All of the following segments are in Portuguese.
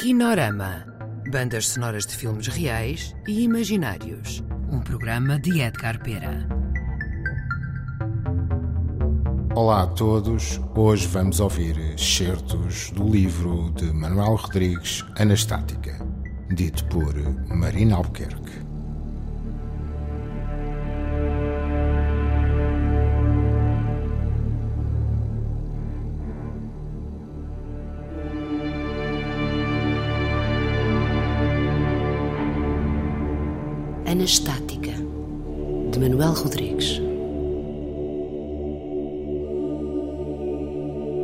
Kinorama. Bandas sonoras de filmes reais e imaginários. Um programa de Edgar Pera. Olá a todos. Hoje vamos ouvir excertos do livro de Manuel Rodrigues, Anastática, dito por Marina Albuquerque. Anastática, de Manuel Rodrigues.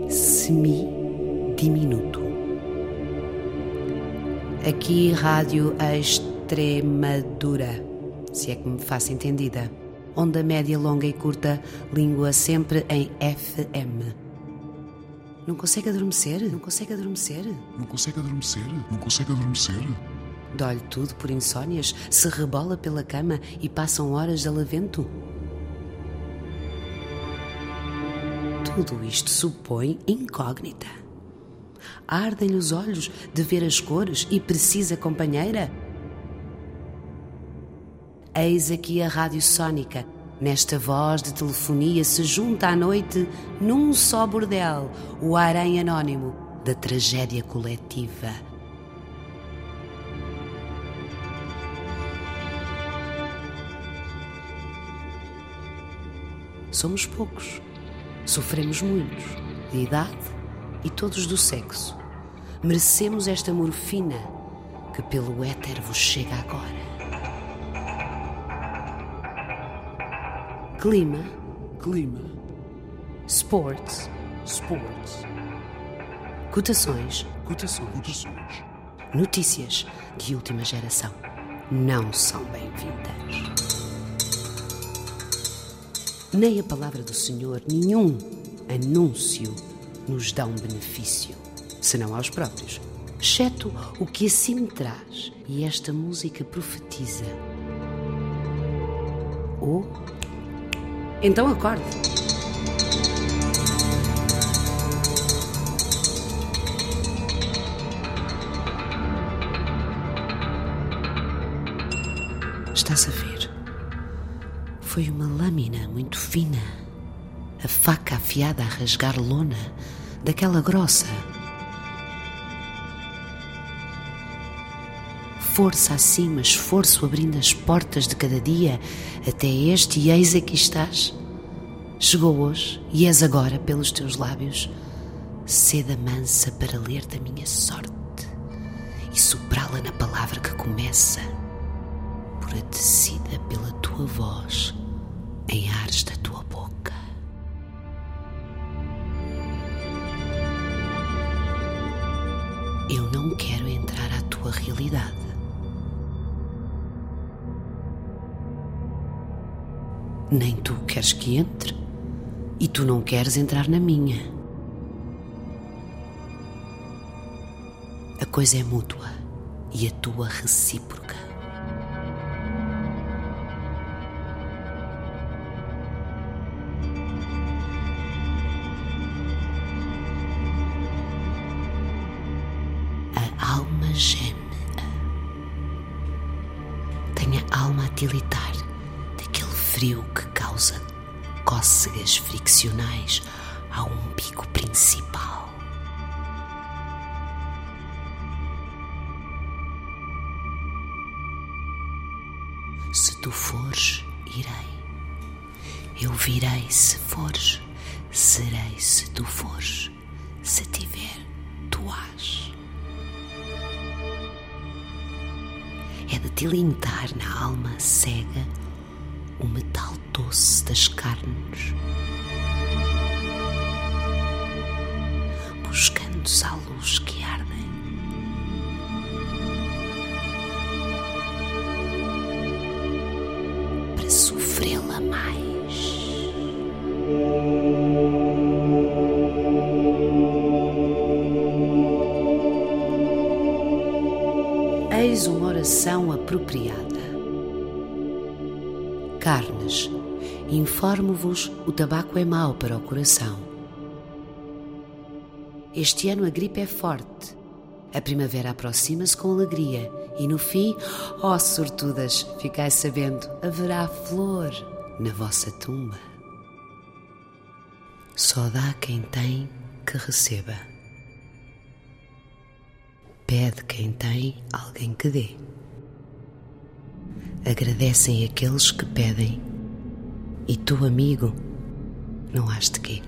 Semi-diminuto. Aqui, Rádio Extremadura, se é que me faço entendida. Onda média, longa e curta, língua sempre em FM. Não consegue adormecer? Não consegue adormecer? Não consegue adormecer? Não consegue adormecer? Dói tudo por insónias, se rebola pela cama e passam horas de alavento? Tudo isto supõe incógnita. Ardem-lhe os olhos de ver as cores e precisa companheira? Eis aqui a rádio sónica. Nesta voz de telefonia se junta à noite, num só bordel, o harém anónimo da tragédia coletiva Somos poucos, sofremos muitos, de idade e todos do sexo. Merecemos esta morfina que pelo éter vos chega agora. Clima, Clima. sports, Sports. cotações, Cotações. Cotações. notícias de última geração não são bem-vindas. Nem a palavra do Senhor, nenhum anúncio nos dá um benefício, senão aos próprios, exceto o que assim me traz e esta música profetiza. Ou. Então acorde. Estás a ver? Foi uma lâmina muito fina, a faca afiada a rasgar lona, daquela grossa. Força acima, esforço abrindo as portas de cada dia, até este e eis aqui estás. Chegou hoje e és agora pelos teus lábios seda mansa para ler-te a minha sorte e soprá-la na palavra que começa por tecida pela tua voz em ares da tua boca. Eu não quero entrar à tua realidade. Nem tu queres que entre, e tu não queres entrar na minha. A coisa é mútua e a tua recíproca. Alma a tilitar daquele frio que causa cócegas friccionais ao umbigo principal. Se tu fores, irei. Eu virei se fores, serei se tu fores. Se tiver, É de tilintar na alma cega o metal doce das carnes, buscando-se à luz que ardem. Para sofrê-la mais. Oração apropriada. Carnes, informo-vos: o tabaco é mau para o coração. Este ano a gripe é forte A primavera aproxima-se com alegria e no fim, ó oh, sortudas, ficai sabendo, haverá flor na vossa tumba. Só dá quem tem que receba. Pede quem tem alguém que dê. Agradecem aqueles que pedem, e tu, amigo, não has de quê.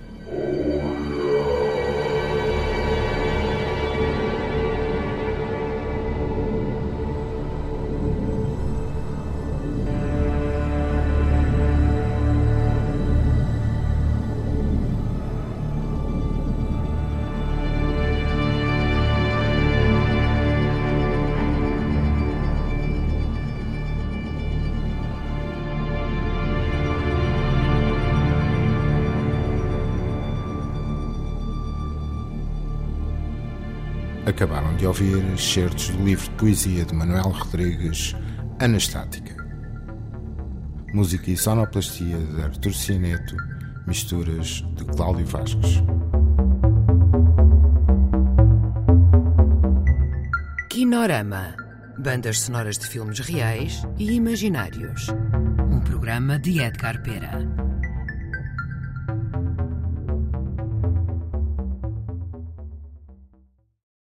Acabaram de ouvir excertos do livro de poesia de Manuel Rodrigues, Anastática. Música e sonoplastia de Artur Cineto, misturas de Cláudio Vasques. Kinorama Bandas sonoras de filmes reais e imaginários. Um programa de Edgar Pera.